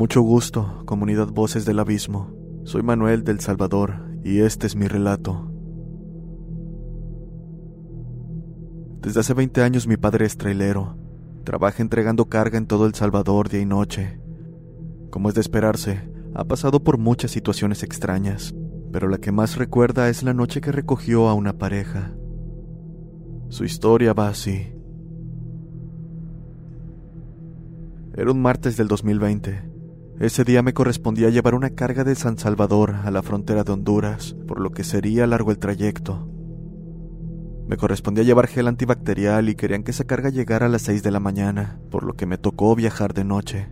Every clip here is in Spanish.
Mucho gusto, comunidad Voces del Abismo. Soy Manuel del Salvador y este es mi relato. Desde hace 20 años mi padre es trailero. Trabaja entregando carga en todo El Salvador día y noche. Como es de esperarse, ha pasado por muchas situaciones extrañas, pero la que más recuerda es la noche que recogió a una pareja. Su historia va así. Era un martes del 2020. Ese día me correspondía llevar una carga de San Salvador a la frontera de Honduras, por lo que sería largo el trayecto. Me correspondía llevar gel antibacterial y querían que esa carga llegara a las 6 de la mañana, por lo que me tocó viajar de noche.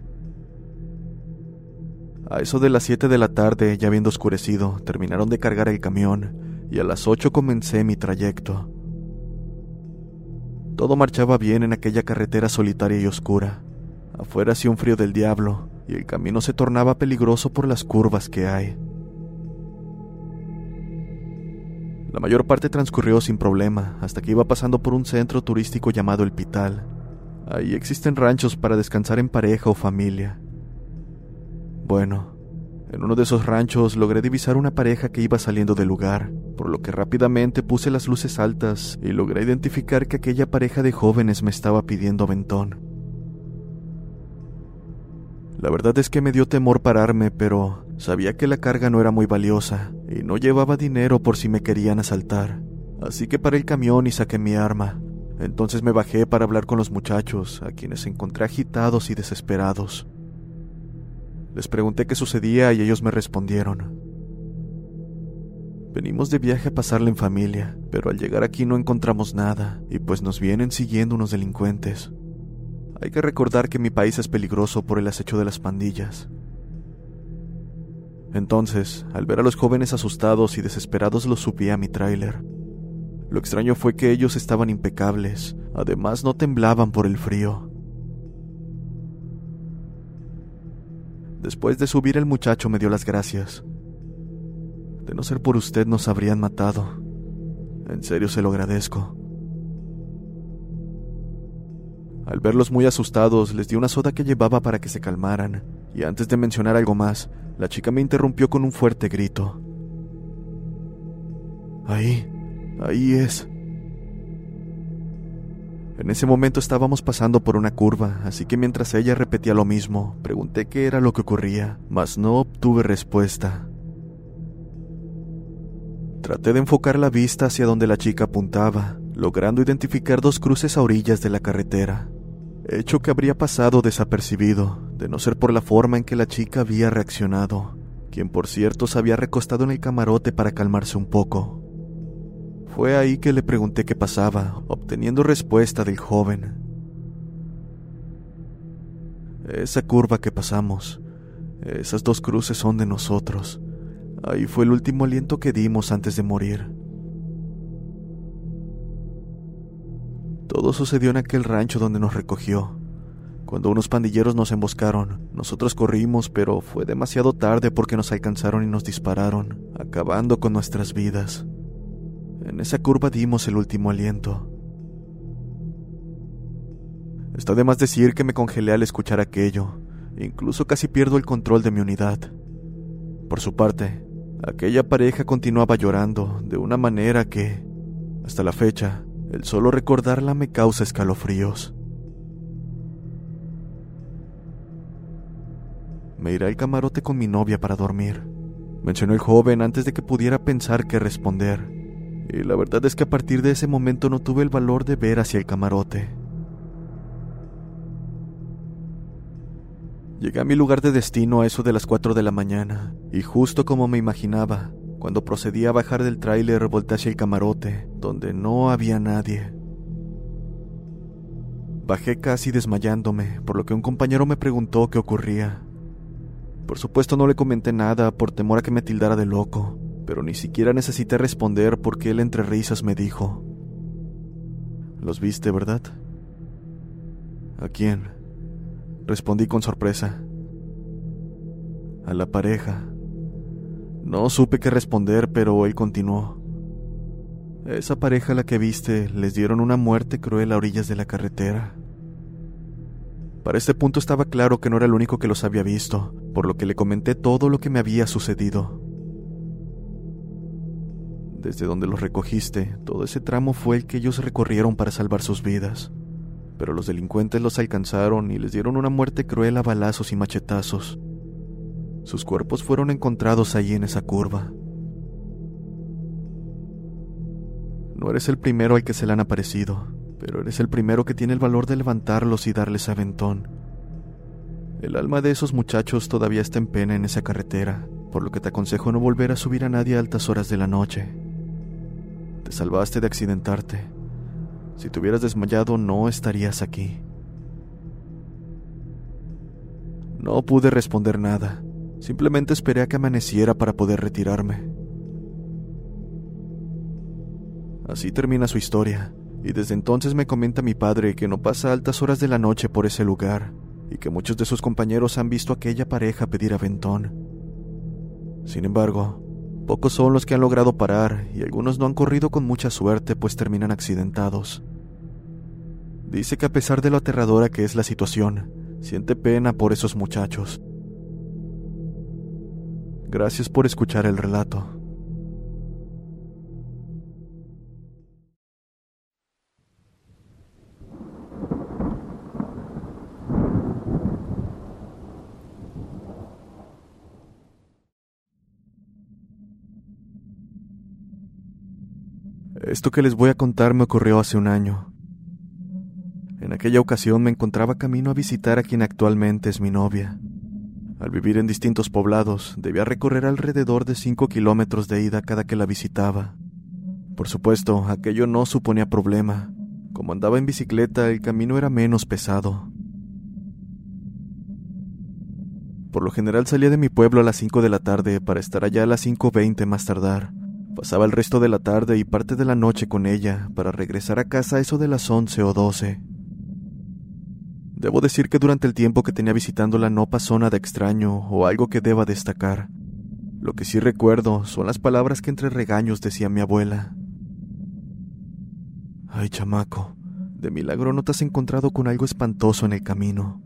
A eso de las 7 de la tarde, ya habiendo oscurecido, terminaron de cargar el camión y a las 8 comencé mi trayecto. Todo marchaba bien en aquella carretera solitaria y oscura. Afuera hacía un frío del diablo y el camino se tornaba peligroso por las curvas que hay. La mayor parte transcurrió sin problema hasta que iba pasando por un centro turístico llamado El Pital. Ahí existen ranchos para descansar en pareja o familia. Bueno, en uno de esos ranchos logré divisar una pareja que iba saliendo del lugar, por lo que rápidamente puse las luces altas y logré identificar que aquella pareja de jóvenes me estaba pidiendo aventón. La verdad es que me dio temor pararme, pero sabía que la carga no era muy valiosa y no llevaba dinero por si me querían asaltar. Así que paré el camión y saqué mi arma. Entonces me bajé para hablar con los muchachos, a quienes encontré agitados y desesperados. Les pregunté qué sucedía y ellos me respondieron. Venimos de viaje a pasarla en familia, pero al llegar aquí no encontramos nada, y pues nos vienen siguiendo unos delincuentes. Hay que recordar que mi país es peligroso por el acecho de las pandillas. Entonces, al ver a los jóvenes asustados y desesperados, los subí a mi tráiler. Lo extraño fue que ellos estaban impecables, además no temblaban por el frío. Después de subir el muchacho me dio las gracias. De no ser por usted nos habrían matado. En serio se lo agradezco. Al verlos muy asustados, les di una soda que llevaba para que se calmaran, y antes de mencionar algo más, la chica me interrumpió con un fuerte grito. Ahí, ahí es. En ese momento estábamos pasando por una curva, así que mientras ella repetía lo mismo, pregunté qué era lo que ocurría, mas no obtuve respuesta. Traté de enfocar la vista hacia donde la chica apuntaba, logrando identificar dos cruces a orillas de la carretera hecho que habría pasado desapercibido, de no ser por la forma en que la chica había reaccionado, quien por cierto se había recostado en el camarote para calmarse un poco. Fue ahí que le pregunté qué pasaba, obteniendo respuesta del joven. Esa curva que pasamos, esas dos cruces son de nosotros. Ahí fue el último aliento que dimos antes de morir. Todo sucedió en aquel rancho donde nos recogió. Cuando unos pandilleros nos emboscaron, nosotros corrimos, pero fue demasiado tarde porque nos alcanzaron y nos dispararon, acabando con nuestras vidas. En esa curva dimos el último aliento. Está de más decir que me congelé al escuchar aquello, incluso casi pierdo el control de mi unidad. Por su parte, aquella pareja continuaba llorando de una manera que, hasta la fecha, el solo recordarla me causa escalofríos. Me iré al camarote con mi novia para dormir, mencionó el joven antes de que pudiera pensar qué responder, Y la verdad es que a partir de ese momento no tuve el valor de ver hacia el camarote. Llegué a mi lugar de destino a eso de las 4 de la mañana, y justo como me imaginaba, cuando procedí a bajar del tráiler volteé hacia el camarote, donde no había nadie. Bajé casi desmayándome, por lo que un compañero me preguntó qué ocurría. Por supuesto no le comenté nada por temor a que me tildara de loco, pero ni siquiera necesité responder porque él entre risas me dijo, ¿Los viste, verdad? ¿A quién? Respondí con sorpresa. A la pareja. No supe qué responder, pero él continuó. Esa pareja la que viste les dieron una muerte cruel a orillas de la carretera. Para este punto estaba claro que no era el único que los había visto, por lo que le comenté todo lo que me había sucedido. Desde donde los recogiste, todo ese tramo fue el que ellos recorrieron para salvar sus vidas pero los delincuentes los alcanzaron y les dieron una muerte cruel a balazos y machetazos. Sus cuerpos fueron encontrados allí en esa curva. No eres el primero al que se le han aparecido, pero eres el primero que tiene el valor de levantarlos y darles aventón. El alma de esos muchachos todavía está en pena en esa carretera, por lo que te aconsejo no volver a subir a nadie a altas horas de la noche. Te salvaste de accidentarte, si te hubieras desmayado no estarías aquí. No pude responder nada. Simplemente esperé a que amaneciera para poder retirarme. Así termina su historia, y desde entonces me comenta mi padre que no pasa altas horas de la noche por ese lugar, y que muchos de sus compañeros han visto a aquella pareja pedir aventón. Sin embargo, Pocos son los que han logrado parar y algunos no han corrido con mucha suerte pues terminan accidentados. Dice que a pesar de lo aterradora que es la situación, siente pena por esos muchachos. Gracias por escuchar el relato. Esto que les voy a contar me ocurrió hace un año. En aquella ocasión me encontraba camino a visitar a quien actualmente es mi novia. Al vivir en distintos poblados, debía recorrer alrededor de cinco kilómetros de ida cada que la visitaba. Por supuesto, aquello no suponía problema. Como andaba en bicicleta, el camino era menos pesado. Por lo general salía de mi pueblo a las 5 de la tarde para estar allá a las 5.20 más tardar. Pasaba el resto de la tarde y parte de la noche con ella para regresar a casa eso de las once o doce. Debo decir que durante el tiempo que tenía visitándola no pasó nada extraño o algo que deba destacar. Lo que sí recuerdo son las palabras que entre regaños decía mi abuela. Ay, chamaco, de milagro no te has encontrado con algo espantoso en el camino.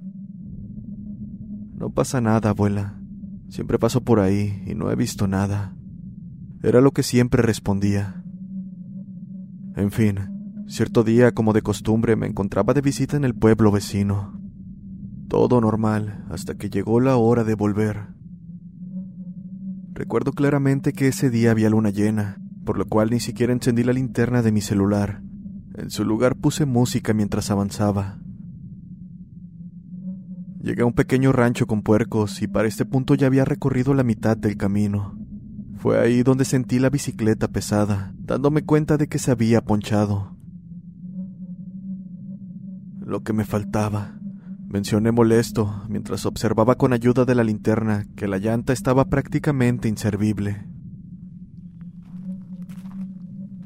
No pasa nada, abuela. Siempre paso por ahí y no he visto nada. Era lo que siempre respondía. En fin, cierto día, como de costumbre, me encontraba de visita en el pueblo vecino. Todo normal, hasta que llegó la hora de volver. Recuerdo claramente que ese día había luna llena, por lo cual ni siquiera encendí la linterna de mi celular. En su lugar puse música mientras avanzaba. Llegué a un pequeño rancho con puercos y para este punto ya había recorrido la mitad del camino. Fue ahí donde sentí la bicicleta pesada, dándome cuenta de que se había ponchado. Lo que me faltaba. Mencioné molesto, mientras observaba con ayuda de la linterna que la llanta estaba prácticamente inservible.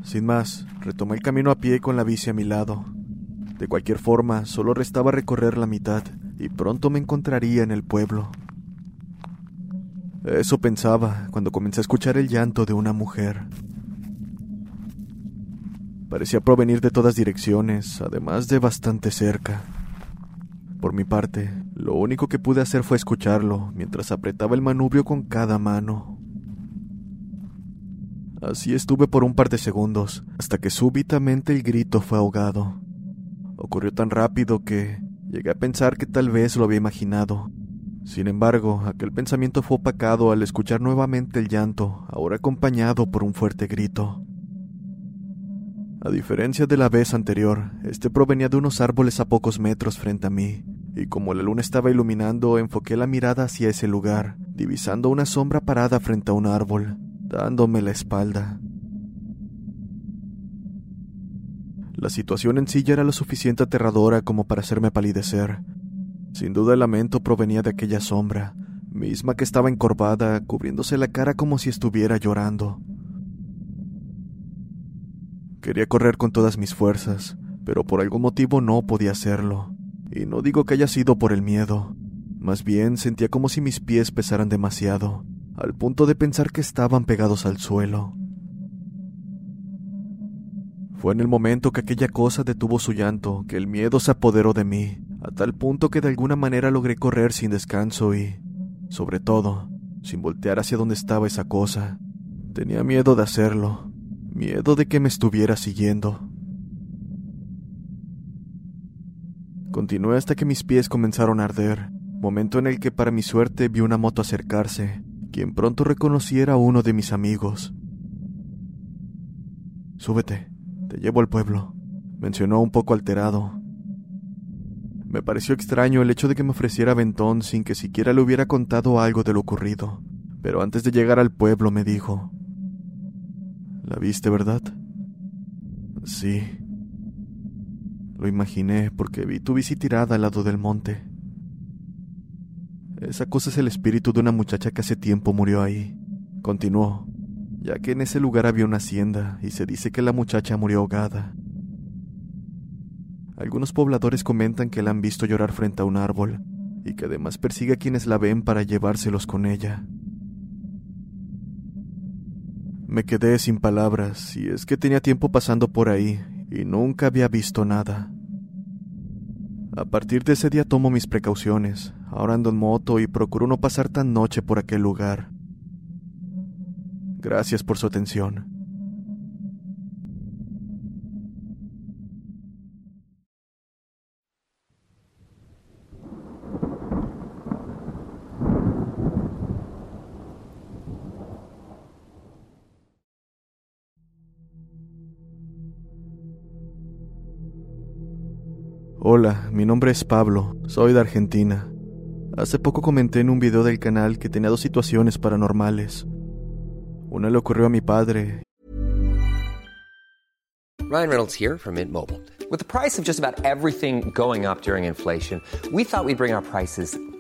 Sin más, retomé el camino a pie con la bici a mi lado. De cualquier forma, solo restaba recorrer la mitad, y pronto me encontraría en el pueblo. Eso pensaba cuando comencé a escuchar el llanto de una mujer. Parecía provenir de todas direcciones, además de bastante cerca. Por mi parte, lo único que pude hacer fue escucharlo mientras apretaba el manubrio con cada mano. Así estuve por un par de segundos, hasta que súbitamente el grito fue ahogado. Ocurrió tan rápido que llegué a pensar que tal vez lo había imaginado, sin embargo, aquel pensamiento fue opacado al escuchar nuevamente el llanto, ahora acompañado por un fuerte grito. A diferencia de la vez anterior, este provenía de unos árboles a pocos metros frente a mí, y como la luna estaba iluminando, enfoqué la mirada hacia ese lugar, divisando una sombra parada frente a un árbol, dándome la espalda. La situación en sí ya era lo suficiente aterradora como para hacerme palidecer. Sin duda el lamento provenía de aquella sombra, misma que estaba encorvada, cubriéndose la cara como si estuviera llorando. Quería correr con todas mis fuerzas, pero por algún motivo no podía hacerlo. Y no digo que haya sido por el miedo, más bien sentía como si mis pies pesaran demasiado, al punto de pensar que estaban pegados al suelo. Fue en el momento que aquella cosa detuvo su llanto que el miedo se apoderó de mí, a tal punto que de alguna manera logré correr sin descanso y, sobre todo, sin voltear hacia donde estaba esa cosa. Tenía miedo de hacerlo, miedo de que me estuviera siguiendo. Continué hasta que mis pies comenzaron a arder, momento en el que para mi suerte vi una moto acercarse, quien pronto reconocí era uno de mis amigos. Súbete, te llevo al pueblo, mencionó un poco alterado. Me pareció extraño el hecho de que me ofreciera ventón sin que siquiera le hubiera contado algo de lo ocurrido, pero antes de llegar al pueblo me dijo, ¿La viste, verdad? Sí. Lo imaginé porque vi tu bici tirada al lado del monte. Esa cosa es el espíritu de una muchacha que hace tiempo murió ahí. Continuó ya que en ese lugar había una hacienda y se dice que la muchacha murió ahogada. Algunos pobladores comentan que la han visto llorar frente a un árbol y que además persigue a quienes la ven para llevárselos con ella. Me quedé sin palabras y es que tenía tiempo pasando por ahí y nunca había visto nada. A partir de ese día tomo mis precauciones, ahora ando en moto y procuro no pasar tan noche por aquel lugar. Gracias por su atención. Hola, mi nombre es Pablo, soy de Argentina. Hace poco comenté en un video del canal que tenía dos situaciones paranormales. Una le ocurrió a mi padre. Ryan Reynolds here from Mint Mobile. With the price of just about everything going up during inflation, we thought we'd bring our prices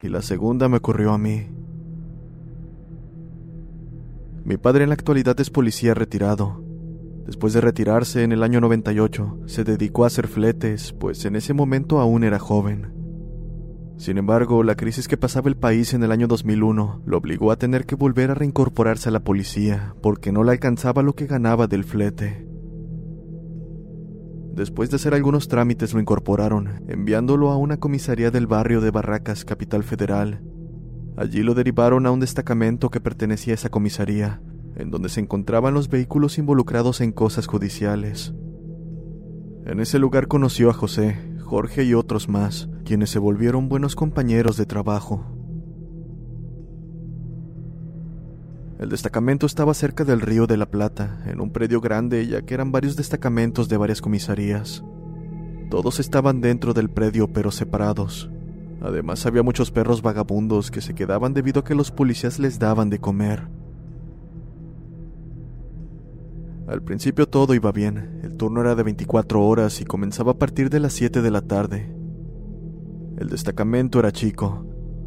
Y la segunda me ocurrió a mí. Mi padre en la actualidad es policía retirado. Después de retirarse en el año 98, se dedicó a hacer fletes, pues en ese momento aún era joven. Sin embargo, la crisis que pasaba el país en el año 2001 lo obligó a tener que volver a reincorporarse a la policía, porque no le alcanzaba lo que ganaba del flete. Después de hacer algunos trámites lo incorporaron, enviándolo a una comisaría del barrio de Barracas, capital federal. Allí lo derivaron a un destacamento que pertenecía a esa comisaría, en donde se encontraban los vehículos involucrados en cosas judiciales. En ese lugar conoció a José, Jorge y otros más, quienes se volvieron buenos compañeros de trabajo. El destacamento estaba cerca del río de la Plata, en un predio grande, ya que eran varios destacamentos de varias comisarías. Todos estaban dentro del predio, pero separados. Además, había muchos perros vagabundos que se quedaban debido a que los policías les daban de comer. Al principio todo iba bien, el turno era de 24 horas y comenzaba a partir de las 7 de la tarde. El destacamento era chico,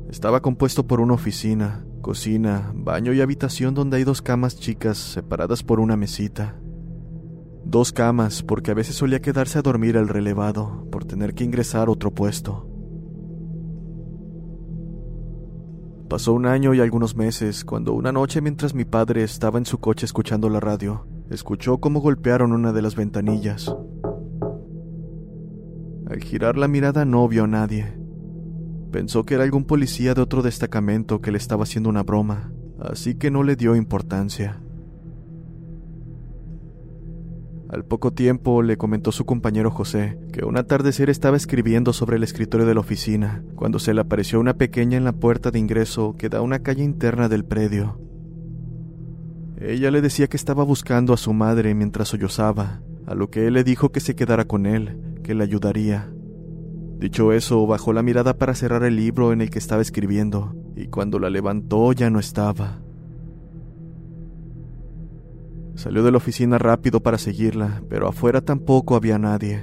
estaba compuesto por una oficina, cocina, baño y habitación donde hay dos camas chicas separadas por una mesita. Dos camas porque a veces solía quedarse a dormir el relevado por tener que ingresar otro puesto. Pasó un año y algunos meses cuando una noche mientras mi padre estaba en su coche escuchando la radio, escuchó cómo golpearon una de las ventanillas. Al girar la mirada no vio a nadie, Pensó que era algún policía de otro destacamento que le estaba haciendo una broma, así que no le dio importancia. Al poco tiempo le comentó su compañero José que un atardecer estaba escribiendo sobre el escritorio de la oficina, cuando se le apareció una pequeña en la puerta de ingreso que da a una calle interna del predio. Ella le decía que estaba buscando a su madre mientras sollozaba, a lo que él le dijo que se quedara con él, que le ayudaría. Dicho eso, bajó la mirada para cerrar el libro en el que estaba escribiendo, y cuando la levantó ya no estaba. Salió de la oficina rápido para seguirla, pero afuera tampoco había nadie.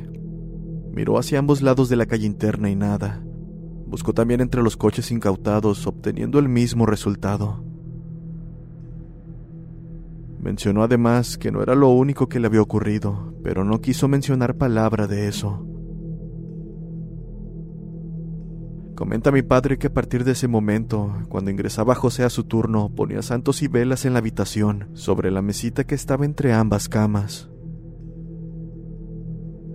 Miró hacia ambos lados de la calle interna y nada. Buscó también entre los coches incautados, obteniendo el mismo resultado. Mencionó además que no era lo único que le había ocurrido, pero no quiso mencionar palabra de eso. Comenta mi padre que a partir de ese momento, cuando ingresaba José a su turno, ponía santos y velas en la habitación, sobre la mesita que estaba entre ambas camas.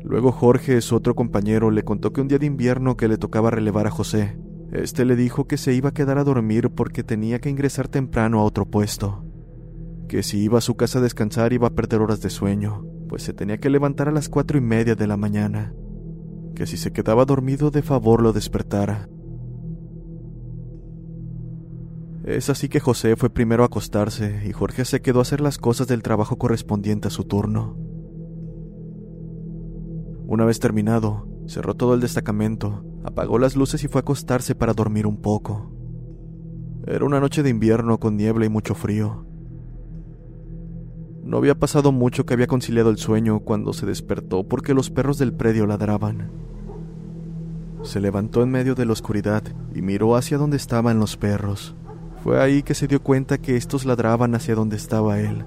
Luego Jorge, su otro compañero, le contó que un día de invierno que le tocaba relevar a José, este le dijo que se iba a quedar a dormir porque tenía que ingresar temprano a otro puesto, que si iba a su casa a descansar iba a perder horas de sueño, pues se tenía que levantar a las cuatro y media de la mañana, que si se quedaba dormido de favor lo despertara. Es así que José fue primero a acostarse y Jorge se quedó a hacer las cosas del trabajo correspondiente a su turno. Una vez terminado, cerró todo el destacamento, apagó las luces y fue a acostarse para dormir un poco. Era una noche de invierno con niebla y mucho frío. No había pasado mucho que había conciliado el sueño cuando se despertó porque los perros del predio ladraban. Se levantó en medio de la oscuridad y miró hacia donde estaban los perros. Fue ahí que se dio cuenta que estos ladraban hacia donde estaba él.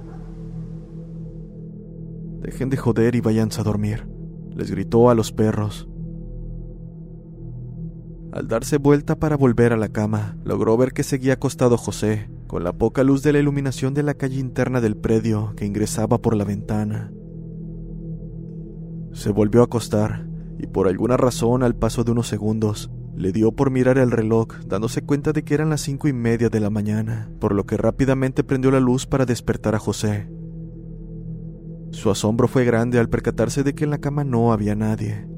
Dejen de joder y váyanse a dormir, les gritó a los perros. Al darse vuelta para volver a la cama, logró ver que seguía acostado José, con la poca luz de la iluminación de la calle interna del predio que ingresaba por la ventana. Se volvió a acostar, y por alguna razón, al paso de unos segundos, le dio por mirar el reloj, dándose cuenta de que eran las cinco y media de la mañana, por lo que rápidamente prendió la luz para despertar a José. Su asombro fue grande al percatarse de que en la cama no había nadie.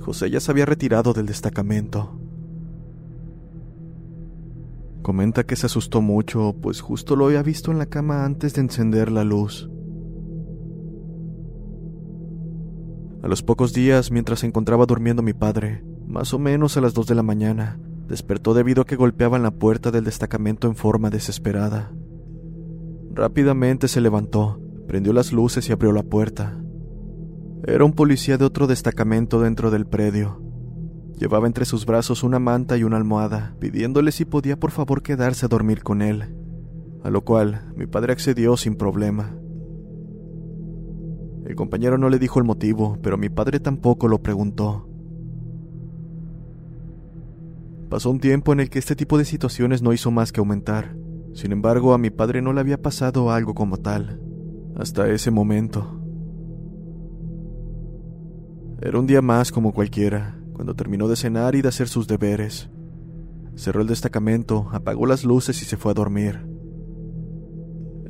José ya se había retirado del destacamento. Comenta que se asustó mucho, pues justo lo había visto en la cama antes de encender la luz. A los pocos días, mientras se encontraba durmiendo mi padre, más o menos a las dos de la mañana, despertó debido a que golpeaban la puerta del destacamento en forma desesperada. Rápidamente se levantó, prendió las luces y abrió la puerta. Era un policía de otro destacamento dentro del predio. Llevaba entre sus brazos una manta y una almohada, pidiéndole si podía por favor quedarse a dormir con él, a lo cual mi padre accedió sin problema. El compañero no le dijo el motivo, pero mi padre tampoco lo preguntó. Pasó un tiempo en el que este tipo de situaciones no hizo más que aumentar. Sin embargo, a mi padre no le había pasado algo como tal, hasta ese momento. Era un día más como cualquiera, cuando terminó de cenar y de hacer sus deberes. Cerró el destacamento, apagó las luces y se fue a dormir.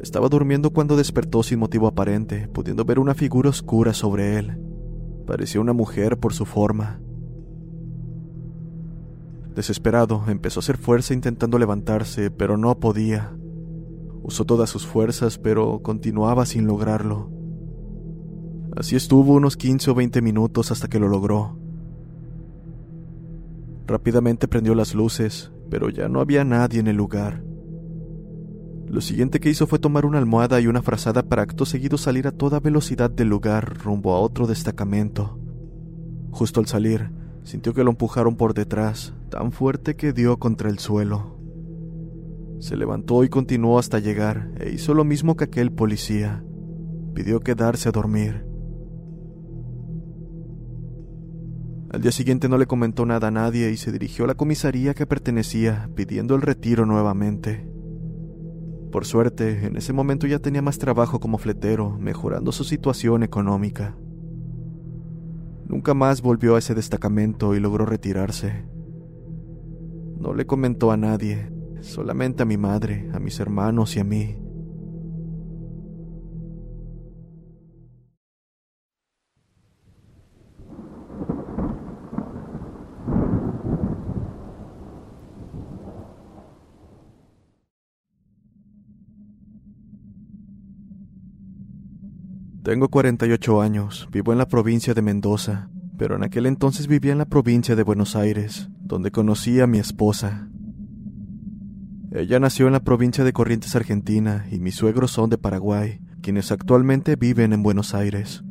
Estaba durmiendo cuando despertó sin motivo aparente, pudiendo ver una figura oscura sobre él. Parecía una mujer por su forma. Desesperado, empezó a hacer fuerza intentando levantarse, pero no podía. Usó todas sus fuerzas, pero continuaba sin lograrlo. Así estuvo unos 15 o 20 minutos hasta que lo logró. Rápidamente prendió las luces, pero ya no había nadie en el lugar. Lo siguiente que hizo fue tomar una almohada y una frazada para acto seguido salir a toda velocidad del lugar rumbo a otro destacamento. Justo al salir, sintió que lo empujaron por detrás, tan fuerte que dio contra el suelo. Se levantó y continuó hasta llegar, e hizo lo mismo que aquel policía. Pidió quedarse a dormir. Al día siguiente no le comentó nada a nadie y se dirigió a la comisaría que pertenecía, pidiendo el retiro nuevamente. Por suerte, en ese momento ya tenía más trabajo como fletero, mejorando su situación económica. Nunca más volvió a ese destacamento y logró retirarse. No le comentó a nadie, solamente a mi madre, a mis hermanos y a mí. Tengo 48 años, vivo en la provincia de Mendoza, pero en aquel entonces vivía en la provincia de Buenos Aires, donde conocí a mi esposa. Ella nació en la provincia de Corrientes, Argentina, y mis suegros son de Paraguay, quienes actualmente viven en Buenos Aires.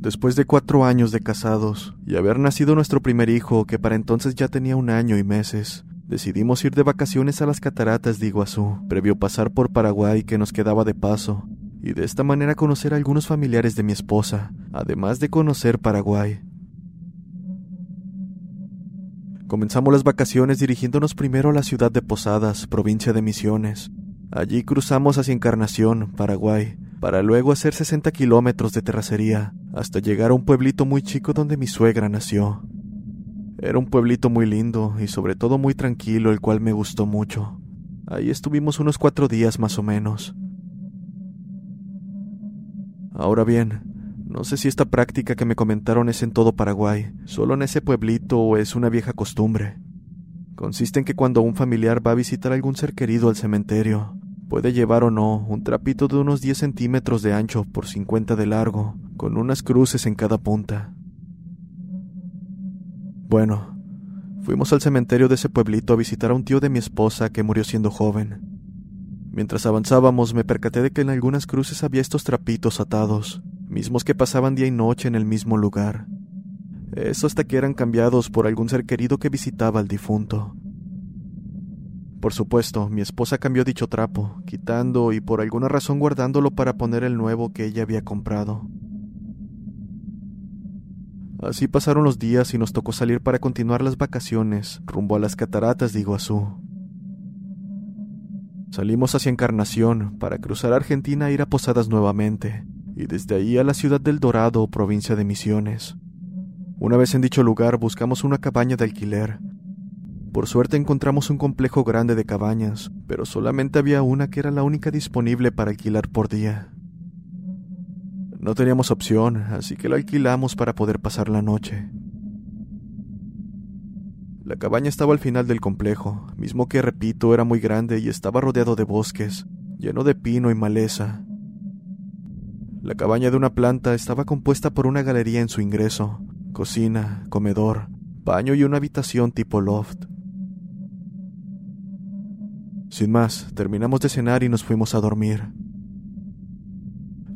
Después de cuatro años de casados y haber nacido nuestro primer hijo, que para entonces ya tenía un año y meses, Decidimos ir de vacaciones a las cataratas de Iguazú, previo pasar por Paraguay que nos quedaba de paso, y de esta manera conocer a algunos familiares de mi esposa, además de conocer Paraguay. Comenzamos las vacaciones dirigiéndonos primero a la ciudad de Posadas, provincia de Misiones. Allí cruzamos hacia Encarnación, Paraguay, para luego hacer 60 kilómetros de terracería, hasta llegar a un pueblito muy chico donde mi suegra nació. Era un pueblito muy lindo y sobre todo muy tranquilo, el cual me gustó mucho. Ahí estuvimos unos cuatro días más o menos. Ahora bien, no sé si esta práctica que me comentaron es en todo Paraguay, solo en ese pueblito o es una vieja costumbre. Consiste en que cuando un familiar va a visitar algún ser querido al cementerio, puede llevar o no un trapito de unos 10 centímetros de ancho por 50 de largo, con unas cruces en cada punta. Bueno, fuimos al cementerio de ese pueblito a visitar a un tío de mi esposa que murió siendo joven. Mientras avanzábamos me percaté de que en algunas cruces había estos trapitos atados, mismos que pasaban día y noche en el mismo lugar. Eso hasta que eran cambiados por algún ser querido que visitaba al difunto. Por supuesto, mi esposa cambió dicho trapo, quitando y por alguna razón guardándolo para poner el nuevo que ella había comprado. Así pasaron los días y nos tocó salir para continuar las vacaciones rumbo a las cataratas de Iguazú. Salimos hacia Encarnación para cruzar Argentina e ir a Posadas nuevamente, y desde ahí a la ciudad del Dorado, provincia de Misiones. Una vez en dicho lugar buscamos una cabaña de alquiler. Por suerte encontramos un complejo grande de cabañas, pero solamente había una que era la única disponible para alquilar por día. No teníamos opción, así que lo alquilamos para poder pasar la noche. La cabaña estaba al final del complejo, mismo que, repito, era muy grande y estaba rodeado de bosques, lleno de pino y maleza. La cabaña de una planta estaba compuesta por una galería en su ingreso, cocina, comedor, baño y una habitación tipo loft. Sin más, terminamos de cenar y nos fuimos a dormir.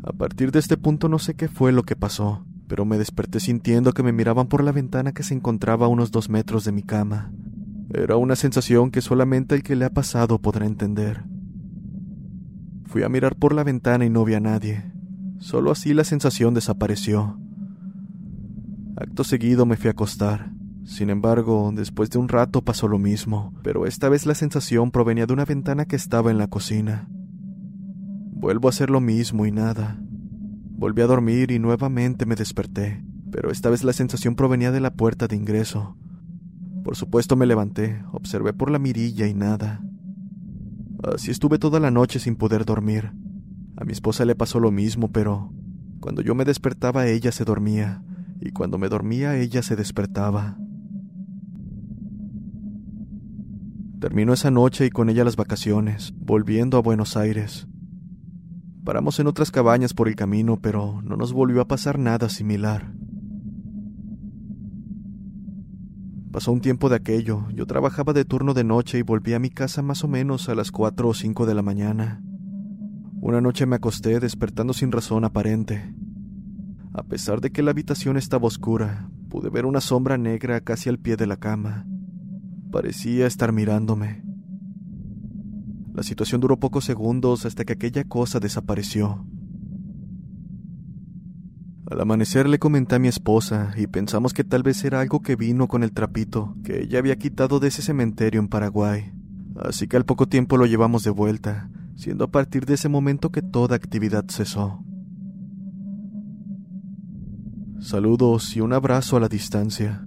A partir de este punto no sé qué fue lo que pasó, pero me desperté sintiendo que me miraban por la ventana que se encontraba a unos dos metros de mi cama. Era una sensación que solamente el que le ha pasado podrá entender. Fui a mirar por la ventana y no vi a nadie. Solo así la sensación desapareció. Acto seguido me fui a acostar. Sin embargo, después de un rato pasó lo mismo, pero esta vez la sensación provenía de una ventana que estaba en la cocina. Vuelvo a hacer lo mismo y nada. Volví a dormir y nuevamente me desperté, pero esta vez la sensación provenía de la puerta de ingreso. Por supuesto me levanté, observé por la mirilla y nada. Así estuve toda la noche sin poder dormir. A mi esposa le pasó lo mismo, pero cuando yo me despertaba ella se dormía, y cuando me dormía ella se despertaba. Terminó esa noche y con ella las vacaciones, volviendo a Buenos Aires. Paramos en otras cabañas por el camino, pero no nos volvió a pasar nada similar. Pasó un tiempo de aquello, yo trabajaba de turno de noche y volví a mi casa más o menos a las 4 o 5 de la mañana. Una noche me acosté despertando sin razón aparente. A pesar de que la habitación estaba oscura, pude ver una sombra negra casi al pie de la cama. Parecía estar mirándome. La situación duró pocos segundos hasta que aquella cosa desapareció. Al amanecer le comenté a mi esposa y pensamos que tal vez era algo que vino con el trapito que ella había quitado de ese cementerio en Paraguay. Así que al poco tiempo lo llevamos de vuelta, siendo a partir de ese momento que toda actividad cesó. Saludos y un abrazo a la distancia.